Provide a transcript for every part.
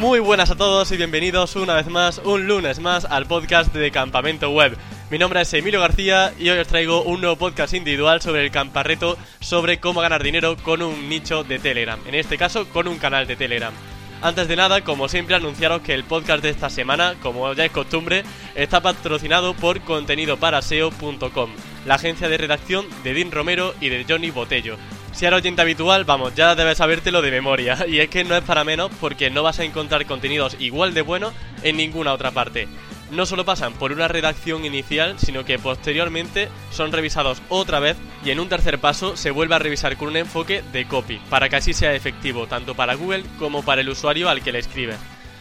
Muy buenas a todos y bienvenidos una vez más, un lunes más, al podcast de Campamento Web. Mi nombre es Emilio García y hoy os traigo un nuevo podcast individual sobre el camparreto sobre cómo ganar dinero con un nicho de Telegram, en este caso con un canal de Telegram. Antes de nada, como siempre, anunciaros que el podcast de esta semana, como ya es costumbre, está patrocinado por contenidoparaseo.com, la agencia de redacción de Dean Romero y de Johnny Botello. Si eres oyente habitual, vamos, ya debes sabértelo de memoria. Y es que no es para menos porque no vas a encontrar contenidos igual de buenos en ninguna otra parte. No solo pasan por una redacción inicial, sino que posteriormente son revisados otra vez y en un tercer paso se vuelve a revisar con un enfoque de copy, para que así sea efectivo tanto para Google como para el usuario al que le escribe.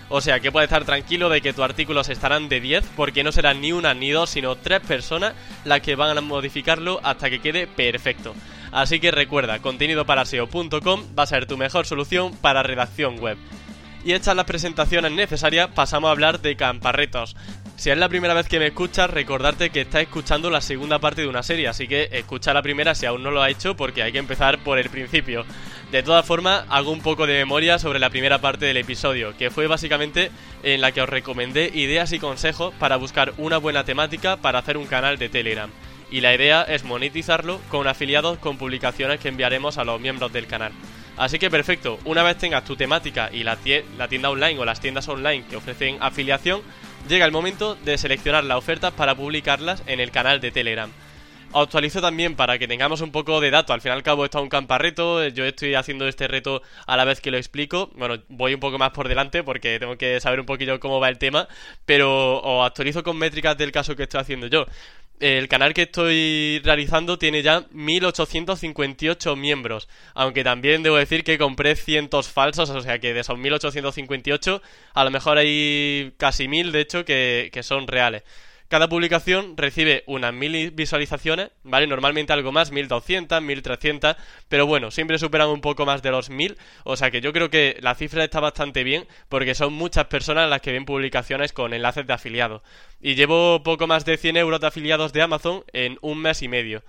O sea que puedes estar tranquilo de que tus artículos estarán de 10 porque no serán ni una ni dos, sino tres personas las que van a modificarlo hasta que quede perfecto. Así que recuerda, contenidoparaseo.com va a ser tu mejor solución para redacción web. Y hechas las presentaciones necesarias, pasamos a hablar de camparretos. Si es la primera vez que me escuchas, recordarte que estás escuchando la segunda parte de una serie, así que escucha la primera si aún no lo ha hecho porque hay que empezar por el principio. De todas formas, hago un poco de memoria sobre la primera parte del episodio, que fue básicamente en la que os recomendé ideas y consejos para buscar una buena temática para hacer un canal de Telegram y la idea es monetizarlo con afiliados con publicaciones que enviaremos a los miembros del canal. Así que perfecto, una vez tengas tu temática y la, tienda online o las tiendas online que ofrecen afiliación, llega el momento de seleccionar las ofertas para publicarlas en el canal de Telegram. Actualizo también para que tengamos un poco de dato. Al fin y al cabo está un camparreto. Yo estoy haciendo este reto a la vez que lo explico. Bueno, voy un poco más por delante porque tengo que saber un poquillo cómo va el tema. Pero os actualizo con métricas del caso que estoy haciendo yo el canal que estoy realizando tiene ya 1858 miembros, aunque también debo decir que compré cientos falsos, o sea que de esos 1858 a lo mejor hay casi mil, de hecho, que, que son reales. Cada publicación recibe unas mil visualizaciones, ¿vale? Normalmente algo más, 1200, 1300, pero bueno, siempre superan un poco más de los 1000, o sea que yo creo que la cifra está bastante bien porque son muchas personas las que ven publicaciones con enlaces de afiliado. Y llevo poco más de 100 euros de afiliados de Amazon en un mes y medio.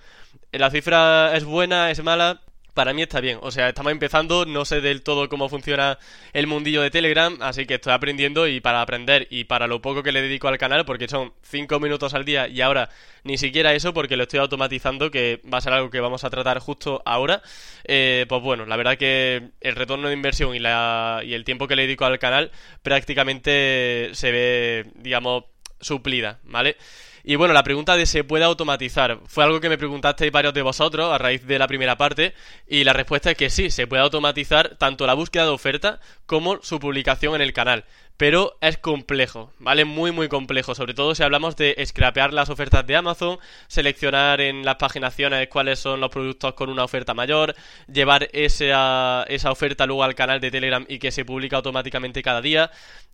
La cifra es buena, es mala, para mí está bien. O sea, estamos empezando, no sé del todo cómo funciona el mundillo de Telegram, así que estoy aprendiendo y para aprender y para lo poco que le dedico al canal, porque son 5 minutos al día y ahora ni siquiera eso porque lo estoy automatizando, que va a ser algo que vamos a tratar justo ahora, eh, pues bueno, la verdad que el retorno de inversión y, la, y el tiempo que le dedico al canal prácticamente se ve, digamos, suplida, ¿vale? Y bueno, la pregunta de ¿se puede automatizar? Fue algo que me preguntasteis varios de vosotros a raíz de la primera parte y la respuesta es que sí, se puede automatizar tanto la búsqueda de oferta como su publicación en el canal pero es complejo, ¿vale? Muy, muy complejo, sobre todo si hablamos de scrapear las ofertas de Amazon, seleccionar en las paginaciones cuáles son los productos con una oferta mayor, llevar esa, esa oferta luego al canal de Telegram y que se publica automáticamente cada día.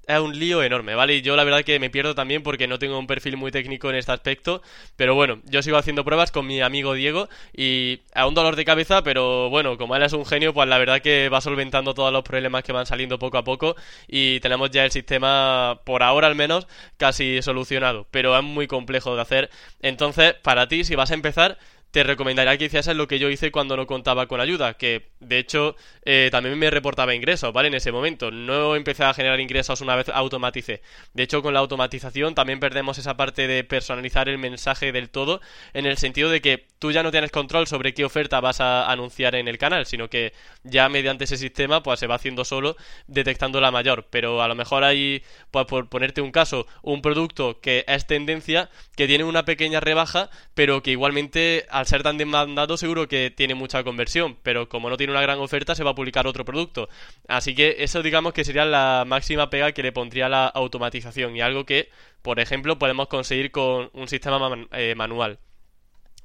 Es un lío enorme, ¿vale? Y yo la verdad que me pierdo también porque no tengo un perfil muy técnico en este aspecto, pero bueno, yo sigo haciendo pruebas con mi amigo Diego y a un dolor de cabeza, pero bueno, como él es un genio, pues la verdad que va solventando todos los problemas que van saliendo poco a poco y tenemos ya el sistema, por ahora al menos, casi solucionado, pero es muy complejo de hacer. Entonces, para ti, si vas a empezar, te recomendaría que hicieras lo que yo hice cuando no contaba con ayuda, que de hecho eh, también me reportaba ingresos, ¿vale? En ese momento. No empecé a generar ingresos una vez automaticé. De hecho, con la automatización también perdemos esa parte de personalizar el mensaje del todo, en el sentido de que tú ya no tienes control sobre qué oferta vas a anunciar en el canal, sino que ya mediante ese sistema pues se va haciendo solo detectando la mayor. Pero a lo mejor hay, pues por ponerte un caso, un producto que es tendencia, que tiene una pequeña rebaja, pero que igualmente al ser tan demandado seguro que tiene mucha conversión, pero como no tiene una gran oferta se va a publicar otro producto. Así que eso digamos que sería la máxima pega que le pondría la automatización y algo que, por ejemplo, podemos conseguir con un sistema eh, manual.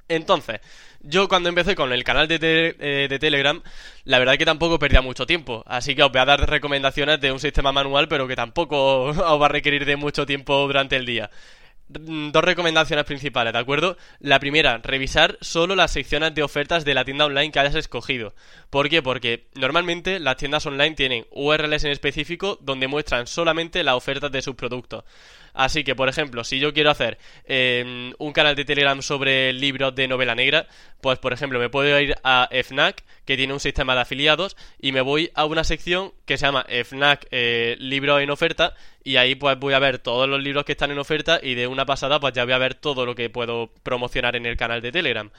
Entonces, yo cuando empecé con el canal de, eh, de, Telegram, la verdad es que tampoco perdía mucho tiempo. Así que os voy a dar recomendaciones de un sistema manual, pero que tampoco os va a requerir de mucho tiempo durante el día. Mm, dos recomendaciones principales, ¿de acuerdo? La primera, revisar solo las secciones de ofertas de la tienda online que hayas escogido. ¿Por qué? Porque normalmente las tiendas online tienen URLs en específico donde muestran solamente las ofertas de sus productos. Así que, por ejemplo, si yo quiero hacer em, un canal de Telegram sobre libros de novela negra, pues por ejemplo me puedo ir a FNAC, que tiene un sistema de afiliados, y me voy a una sección que se llama FNAC eh, Libros en oferta, y ahí pues voy a ver todos los libros que están en oferta y de una pasada pues ya voy a ver todo lo que puedo promocionar en el canal de Telegram.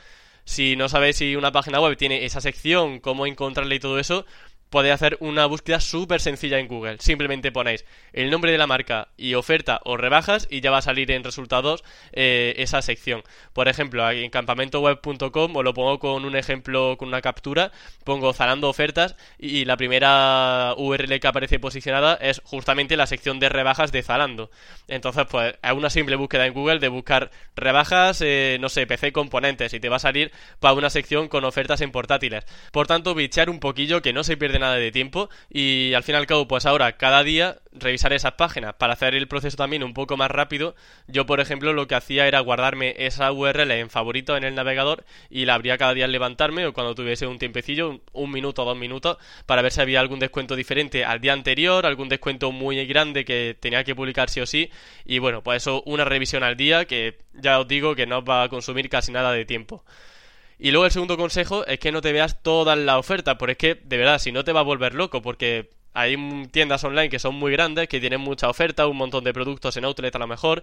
Si no sabéis si una página web tiene esa sección, cómo encontrarla y todo eso, podéis hacer una búsqueda súper sencilla en Google. Simplemente ponéis el nombre de la marca y oferta o rebajas y ya va a salir en resultados eh, esa sección. Por ejemplo, en campamentoweb.com os lo pongo con un ejemplo, con una captura, pongo Zalando ofertas y la primera URL que aparece posicionada es justamente la sección de rebajas de Zalando. Entonces, pues es una simple búsqueda en Google de buscar rebajas, eh, no sé, PC componentes y te va a salir para una sección con ofertas en portátiles. Por tanto, bichear un poquillo que no se pierde nada de tiempo. Y al fin y al cabo pues ahora cada día revisar esas páginas. Para hacer el proceso también un poco más rápido yo por ejemplo lo que hacía era guardarme esa URL en favorito en el navegador y la abría cada día al levantarme o cuando tuviese un tiempecillo un, minuto o dos minutos para ver si había algún descuento diferente al día anterior algún descuento muy grande que tenía que publicar sí o sí. Y bueno pues eso una revisión al día que ya os digo que no va a consumir casi nada de tiempo y luego el segundo consejo es que no te veas todas las ofertas, porque es que, de verdad, si no te va a volver loco, porque hay tiendas online que son muy grandes, que tienen mucha oferta, un montón de productos en outlet a lo mejor,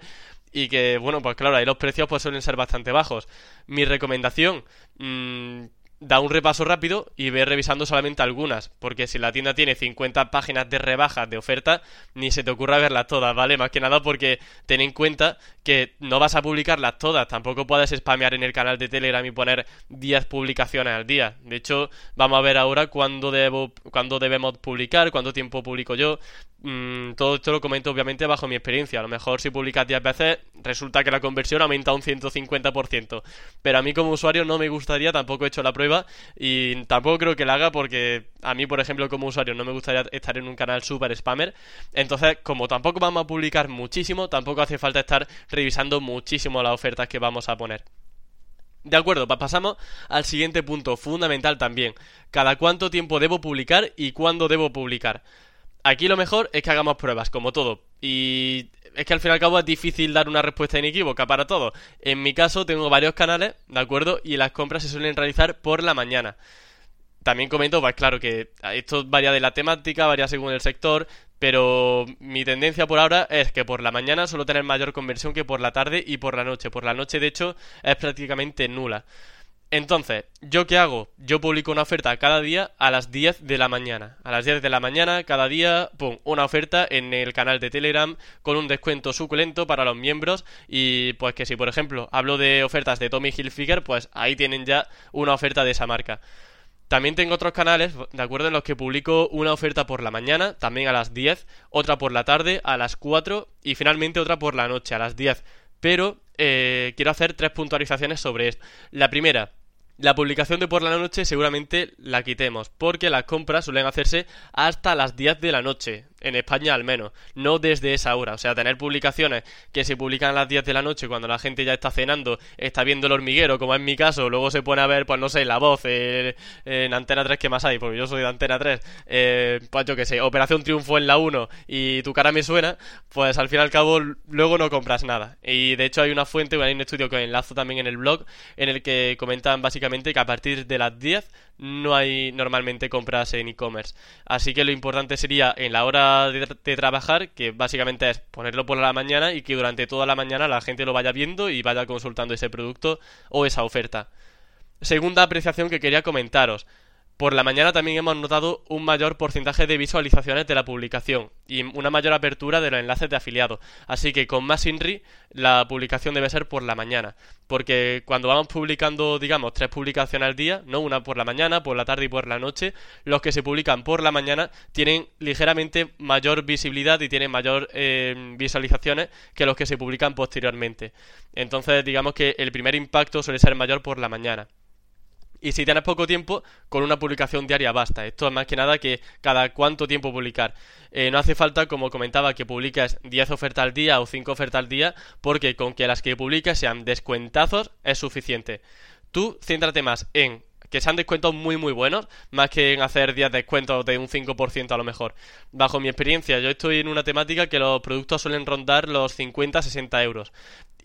y que, bueno, pues claro, ahí los precios pues suelen ser bastante bajos. Mi recomendación, mmm, da un repaso rápido y ve revisando solamente algunas, porque si la tienda tiene 50 páginas de rebajas de oferta, ni se te ocurra verlas todas, ¿vale? Más que nada porque ten en cuenta que no vas a publicarlas todas, tampoco puedes spamear en el canal de Telegram y poner 10 publicaciones al día. De hecho, vamos a ver ahora cuándo, debo, cuándo debemos publicar, cuánto tiempo publico yo. Mm, todo esto lo comento obviamente bajo mi experiencia. A lo mejor si publicas 10 veces, resulta que la conversión aumenta un 150%. Pero a mí como usuario no me gustaría, tampoco he hecho la prueba y tampoco creo que la haga porque a mí, por ejemplo, como usuario no me gustaría estar en un canal super spammer. Entonces, como tampoco vamos a publicar muchísimo, tampoco hace falta estar revisando muchísimo las ofertas que vamos a poner. De acuerdo, pasamos al siguiente punto, fundamental también. Cada cuánto tiempo debo publicar y cuándo debo publicar. Aquí lo mejor es que hagamos pruebas, como todo. Y es que al fin y al cabo es difícil dar una respuesta inequívoca para todo. En mi caso tengo varios canales, ¿de acuerdo? Y las compras se suelen realizar por la mañana. También comento, pues claro que esto varía de la temática, varía según el sector, pero mi tendencia por ahora es que por la mañana suelo tener mayor conversión que por la tarde y por la noche. Por la noche, de hecho, es prácticamente nula. Entonces, ¿yo qué hago? Yo publico una oferta cada día a las 10 de la mañana. A las 10 de la mañana, cada día, pum, una oferta en el canal de Telegram con un descuento suculento para los miembros. Y pues que si, por ejemplo, hablo de ofertas de Tommy Hilfiger, pues ahí tienen ya una oferta de esa marca. También tengo otros canales, de acuerdo, en los que publico una oferta por la mañana, también a las 10, otra por la tarde, a las 4 y finalmente otra por la noche, a las 10. Pero eh, quiero hacer tres puntualizaciones sobre esto. La primera, la publicación de por la noche seguramente la quitemos, porque las compras suelen hacerse hasta las 10 de la noche, en España al menos, no desde esa hora. O sea, tener publicaciones que se publican a las 10 de la noche cuando la gente ya está cenando, está viendo el hormiguero, como es mi caso, luego se pone a ver, pues no sé, la voz eh, en Antena 3, ¿qué más hay? Porque yo soy de Antena 3, eh, pues yo que sé, Operación Triunfo en la 1 y tu cara me suena, pues al fin y al cabo luego no compras nada. Y de hecho hay una fuente, hay un estudio que enlazo también en el blog, en el que comentan básicamente que a partir de las 10 no hay normalmente compras en e-commerce. Así que lo importante sería en la hora de, trabajar, que básicamente es ponerlo por la mañana y que durante toda la mañana la gente lo vaya viendo y vaya consultando ese producto o esa oferta. Segunda apreciación que quería comentaros. Por la mañana también hemos notado un mayor porcentaje de visualizaciones de la publicación y una mayor apertura de los enlaces de afiliados. Así que con más INRI la publicación debe ser por la mañana. Porque cuando vamos publicando, digamos, tres publicaciones al día, no una por la mañana, por la tarde y por la noche, los que se publican por la mañana tienen ligeramente mayor visibilidad y tienen mayor eh, visualizaciones que los que se publican posteriormente. Entonces, digamos que el primer impacto suele ser mayor por la mañana. Y si tienes poco tiempo, con una publicación diaria basta. Esto es más que nada que cada cuánto tiempo publicar. Eh, no hace falta, como comentaba, que publiques 10 ofertas al día o 5 ofertas al día, porque con que las que publiques sean descuentazos es suficiente. Tú céntrate más en que sean descuentos muy muy buenos, más que en hacer 10 descuentos de un 5% a lo mejor. Bajo mi experiencia, yo estoy en una temática que los productos suelen rondar los 50-60 euros.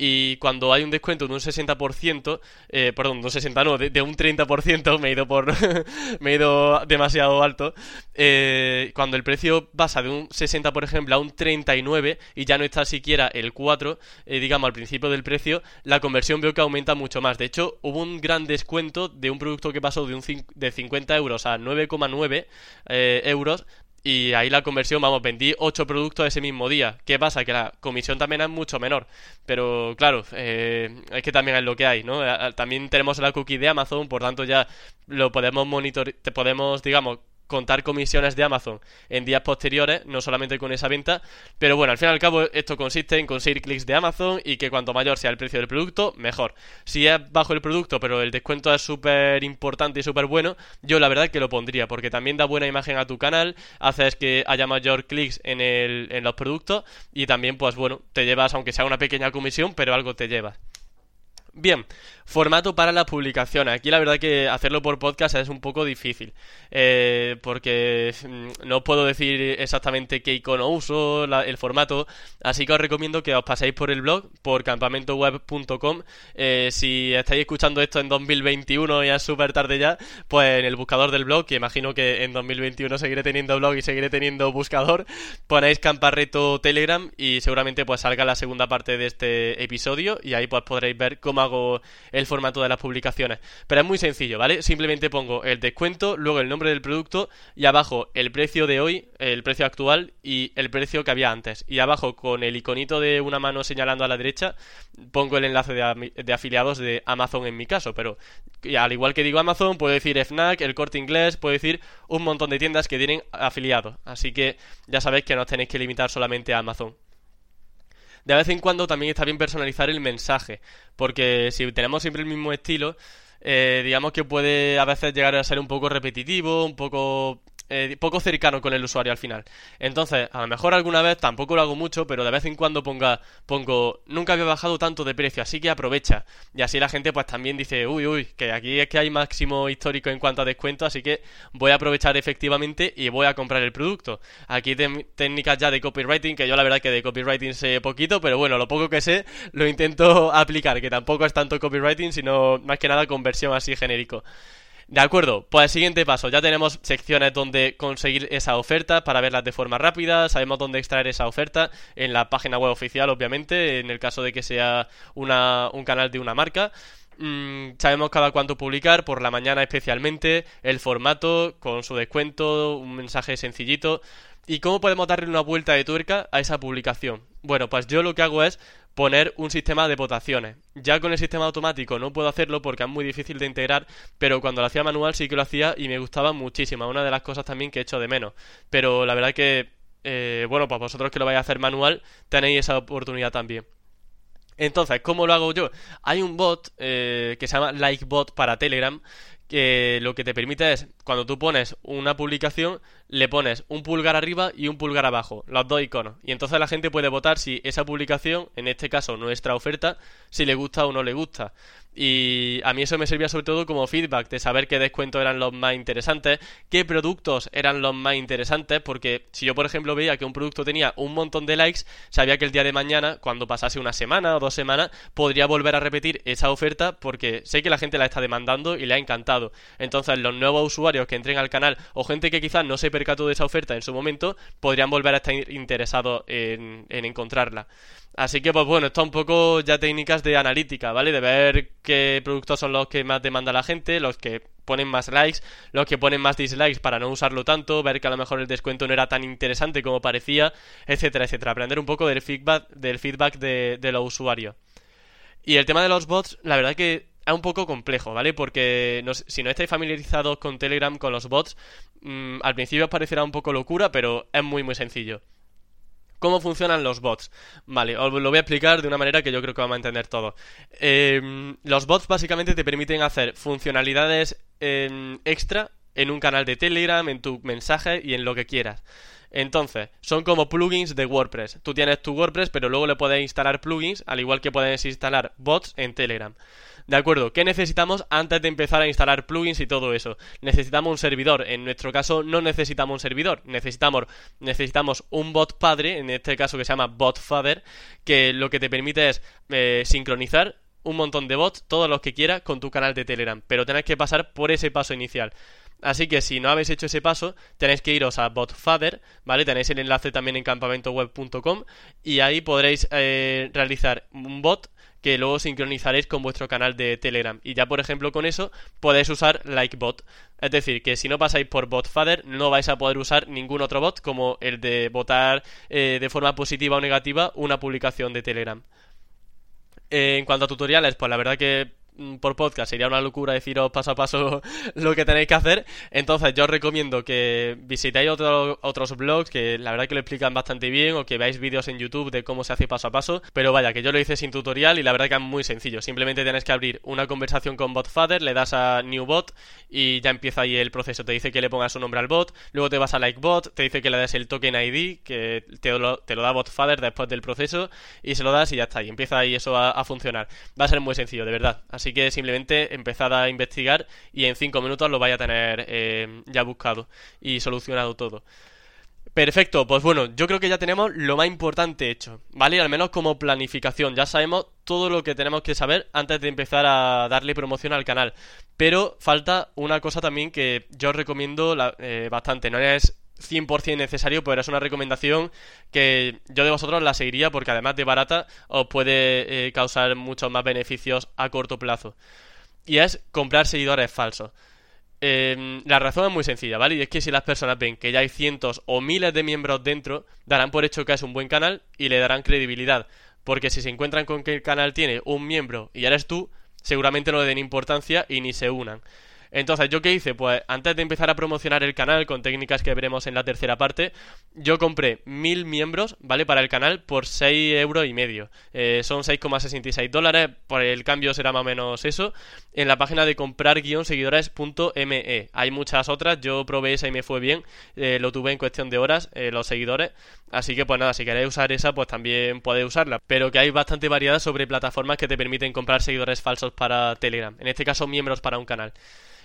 Y cuando hay un descuento de un 60%, eh, perdón, de un 60 no, de, un 30%, me he ido por me he ido demasiado alto. Eh, cuando el precio pasa de un 60, por ejemplo, a un 39 y ya no está siquiera el 4, eh, digamos al principio del precio, la conversión veo que aumenta mucho más. De hecho, hubo un gran descuento de un producto que pasó de un de 50 euros a 9,9 eh, euros y ahí la conversión, vamos, vendí 8 productos ese mismo día. ¿Qué pasa? Que la comisión también es mucho menor. Pero claro, eh, es que también es lo que hay, ¿no? También tenemos la cookie de Amazon, por tanto ya lo podemos monitorear, podemos, digamos, contar comisiones de Amazon en días posteriores, no solamente con esa venta, pero bueno, al fin y al cabo esto consiste en conseguir clics de Amazon y que cuanto mayor sea el precio del producto, mejor. Si es bajo el producto, pero el descuento es súper importante y súper bueno, yo la verdad que lo pondría, porque también da buena imagen a tu canal, haces que haya mayor clics en, el, en los productos y también, pues bueno, te llevas, aunque sea una pequeña comisión, pero algo te llevas. Bien, formato para las publicaciones. Aquí la verdad que hacerlo por podcast es un poco difícil, eh, porque mm, no puedo decir exactamente qué icono uso, el formato, así que os recomiendo que os paséis por el blog, por campamentoweb.com. Eh, si estáis escuchando esto en 2021 y es súper tarde ya, pues en el buscador del blog, que imagino que en 2021 seguiré teniendo blog y seguiré teniendo buscador, ponéis camparreto Telegram y seguramente pues salga la segunda parte de este episodio y ahí pues podréis ver cómo hago el formato de las publicaciones. Pero es muy sencillo, ¿vale? Simplemente pongo el descuento, luego el nombre del producto y abajo el precio de hoy, el precio actual y el precio que había antes. Y abajo con el iconito de una mano señalando a la derecha pongo el enlace de, afiliados de Amazon en mi caso. Pero al igual que digo Amazon, puedo decir FNAC, el corte inglés, puedo decir un montón de tiendas que tienen afiliados. Así que ya sabéis que no os tenéis que limitar solamente a Amazon de vez en cuando también está bien personalizar el mensaje, porque si tenemos siempre el mismo estilo, eh, digamos que puede a veces llegar a ser un poco repetitivo, un poco eh, poco cercano con el usuario al final. Entonces, a lo mejor alguna vez, tampoco lo hago mucho, pero de vez en cuando ponga, pongo, nunca había bajado tanto de precio, así que aprovecha. Y así la gente pues también dice, uy, uy, que aquí es que hay máximo histórico en cuanto a descuento, así que voy a aprovechar efectivamente y voy a comprar el producto. Aquí técnicas ya de copywriting, que yo la verdad que de copywriting sé poquito, pero bueno, lo poco que sé lo intento aplicar, que tampoco es tanto copywriting, sino más que nada conversión así genérico. De acuerdo, pues el siguiente paso, ya tenemos secciones donde conseguir esa oferta para verlas de forma rápida, sabemos dónde extraer esa oferta en la página web oficial, obviamente, en el caso de que sea una, un canal de una marca. Mm, sabemos cada cuánto publicar, por la mañana especialmente, el formato con su descuento, un mensaje sencillito. ¿Y cómo podemos darle una vuelta de tuerca a esa publicación? Bueno, pues yo lo que hago es poner un sistema de votaciones. Ya con el sistema automático no puedo hacerlo porque es muy difícil de integrar, pero cuando lo hacía manual sí que lo hacía y me gustaba muchísimo. Una de las cosas también que he hecho de menos. Pero la verdad que, eh, bueno, pues vosotros que lo vais a hacer manual tenéis esa oportunidad también. Entonces, ¿cómo lo hago yo? Hay un bot eh, que se llama LikeBot para Telegram que lo que te permite es, cuando tú pones una publicación, le pones un pulgar arriba y un pulgar abajo, los dos iconos. Y entonces la gente puede votar si esa publicación, en este caso nuestra oferta, si le gusta o no le gusta. Y a mí eso me servía sobre todo como feedback de saber qué descuentos eran los más interesantes, qué productos eran los más interesantes, porque si yo por ejemplo veía que un producto tenía un montón de likes, sabía que el día de mañana, cuando pasase una semana o dos semanas, podría volver a repetir esa oferta porque sé que la gente la está demandando y le ha encantado. Entonces los nuevos usuarios que entren al canal o gente que quizás no se percató de esa oferta en su momento, podrían volver a estar interesados en, en encontrarla. Así que, pues bueno, esto es un poco ya técnicas de analítica, ¿vale? De ver qué productos son los que más demanda la gente, los que ponen más likes, los que ponen más dislikes para no usarlo tanto, ver que a lo mejor el descuento no era tan interesante como parecía, etcétera, etcétera. Aprender un poco del feedback, del feedback de, los usuarios. Y el tema de los bots, la verdad que es un poco complejo, ¿vale? Porque si no estáis familiarizados con Telegram, con los bots, mm, al principio os parecerá un poco locura, pero es muy, muy sencillo. ¿Cómo funcionan los bots? Vale, os lo voy a explicar de una manera que yo creo que vamos a entender todo. Em, los bots básicamente te permiten hacer funcionalidades em, extra en un canal de Telegram, en tu mensaje y en lo que quieras. Entonces, son como plugins de WordPress. Tú tienes tu WordPress, pero luego le puedes instalar plugins, al igual que puedes instalar bots en Telegram. De acuerdo, ¿qué necesitamos antes de empezar a instalar plugins y todo eso? Necesitamos un servidor. En nuestro caso no necesitamos un servidor, necesitamos, necesitamos un bot padre, en este caso que se llama botfather, que lo que te permite es eh, sincronizar un montón de bots, todos los que quieras, con tu canal de Telegram. Pero tenés que pasar por ese paso inicial. Así que si no habéis hecho ese paso, tenéis que iros a BotFather, ¿vale? Tenéis el enlace también en campamentoweb.com y ahí podréis eh, realizar un bot que luego sincronizaréis con vuestro canal de Telegram. Y ya, por ejemplo, con eso podéis usar Likebot. Es decir, que si no pasáis por BotFather, no vais a poder usar ningún otro bot como el de votar eh, de forma positiva o negativa una publicación de Telegram. Eh, en cuanto a tutoriales, pues la verdad que por podcast sería una locura deciros paso a paso lo que tenéis que hacer. Entonces yo os recomiendo que visitéis otros blogs que la verdad que lo explican bastante bien o que veáis vídeos en YouTube de cómo se hace paso a paso. Pero vaya, que yo lo hice sin tutorial y la verdad que es muy sencillo. Simplemente tienes que abrir una conversación con BotFather, le das a New Bot y ya empieza ahí el proceso. Te dice que le pongas su nombre al bot, luego te vas a LikeBot, te dice que le des el token ID, que te lo, te lo da BotFather después del proceso y se lo das y ya está. Y empieza ahí eso a, a funcionar. Va a ser muy sencillo, de verdad. Así que simplemente empezad a investigar y en 5 minutos lo vais a tener eh, ya buscado y solucionado todo. Perfecto, pues bueno, yo creo que ya tenemos lo más importante hecho, ¿vale? Al menos como planificación, ya sabemos todo lo que tenemos que saber antes de empezar a darle promoción al canal. Pero falta una cosa también que yo recomiendo eh, bastante, no es 100% necesario, pero es una recomendación que yo de vosotros la seguiría porque además de barata os puede eh, causar muchos más beneficios a corto plazo. Y es comprar seguidores falsos. Em, la razón es muy sencilla, ¿vale? Y es que si las personas ven que ya hay cientos o miles de miembros dentro, darán por hecho que es un buen canal y le darán credibilidad. Porque si se encuentran con que el canal tiene un miembro y eres tú, seguramente no le den importancia y ni se unan. Entonces, ¿yo qué hice? Pues antes de empezar a promocionar el canal con técnicas que veremos en la tercera parte, yo compré mil miembros, ¿vale? Para el canal por 6 euros y medio. Eh, son 6,66 dólares, por el cambio será más o menos eso. En la página de comprar-seguidores.me. Hay muchas otras, yo probé esa y me fue bien. Eh, lo tuve en cuestión de horas, eh, los seguidores. Así que pues nada, si queréis usar esa, pues también podéis usarla. Pero que hay bastante variedad sobre plataformas que te permiten comprar seguidores falsos para Telegram. En este caso, miembros para un canal.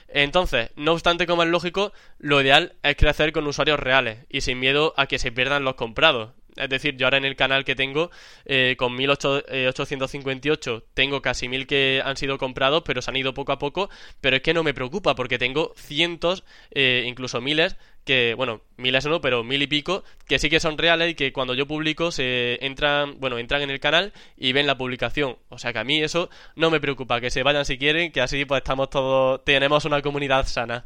Entonces, no obstante, como es lógico, lo ideal es crecer con usuarios reales y sin miedo a que se pierdan los comprados. Es decir, yo ahora en el canal que tengo, eh, con 1858, eh, tengo casi mil que han sido comprados, pero se han ido poco a poco. Pero es que no me preocupa, porque tengo cientos, eh, incluso miles, que, bueno, miles no, pero mil y pico, que sí que son reales y que cuando yo publico se entran, bueno, entran en el canal y ven la publicación. O sea que a mí eso no me preocupa, que se vayan si quieren, que así pues estamos todos, tenemos una comunidad sana.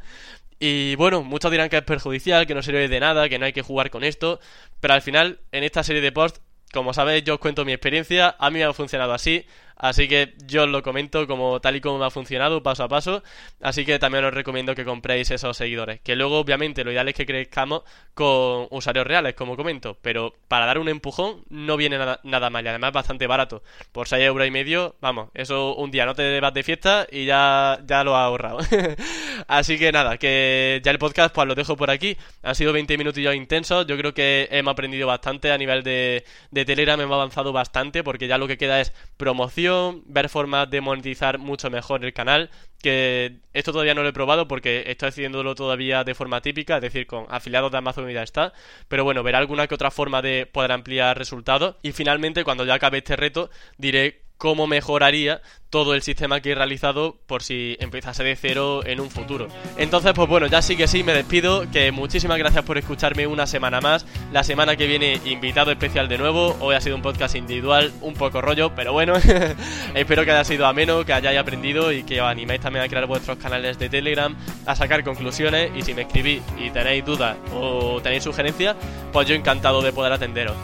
Y bueno, muchos dirán que es perjudicial, que no sirve de nada, que no hay que jugar con esto, pero al final, en esta serie de posts, como sabéis, yo os cuento mi experiencia, a mí me ha funcionado así, Así que yo os lo comento como tal y como me ha funcionado paso a paso. Así que también os recomiendo que compréis esos seguidores. Que luego, obviamente, lo ideal es que crezcamos con usuarios reales, como comento. Pero para dar un empujón no viene nada, nada mal y además bastante barato. Por 6 euros y medio, vamos, eso un día no te vas de fiesta y ya, ya lo has ahorrado. Así que nada, que ya el podcast pues lo dejo por aquí. Han sido 20 minutillos intensos. Yo creo que hemos aprendido bastante a nivel de, de Telegram. Hemos avanzado bastante porque ya lo que queda es promoción ver formas de monetizar mucho mejor el canal, que esto todavía no lo he probado porque estoy haciéndolo todavía de forma típica, es decir, con afiliados de Amazon y ya está, pero bueno, veré alguna que otra forma de poder ampliar resultados. Y finalmente cuando ya acabe este reto diré cómo mejoraría todo el sistema que he realizado por si empezase de cero en un futuro. Entonces, pues bueno, ya sí que sí, me despido, que muchísimas gracias por escucharme una semana más. La semana que viene, invitado especial de nuevo. Hoy ha sido un podcast individual, un poco rollo, pero bueno, espero que haya sido ameno, que hayáis aprendido y que os animéis también a crear vuestros canales de Telegram, a sacar conclusiones y si me escribís y tenéis dudas o tenéis sugerencias, pues yo encantado de poder atenderos.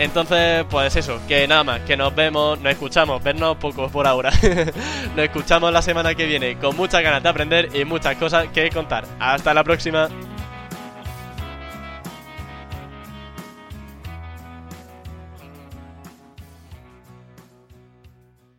Entonces, pues eso, que nada más, que nos vemos, nos escuchamos, vernos poco por ahora. nos escuchamos la semana que viene con muchas ganas de aprender y muchas cosas que contar. Hasta la próxima.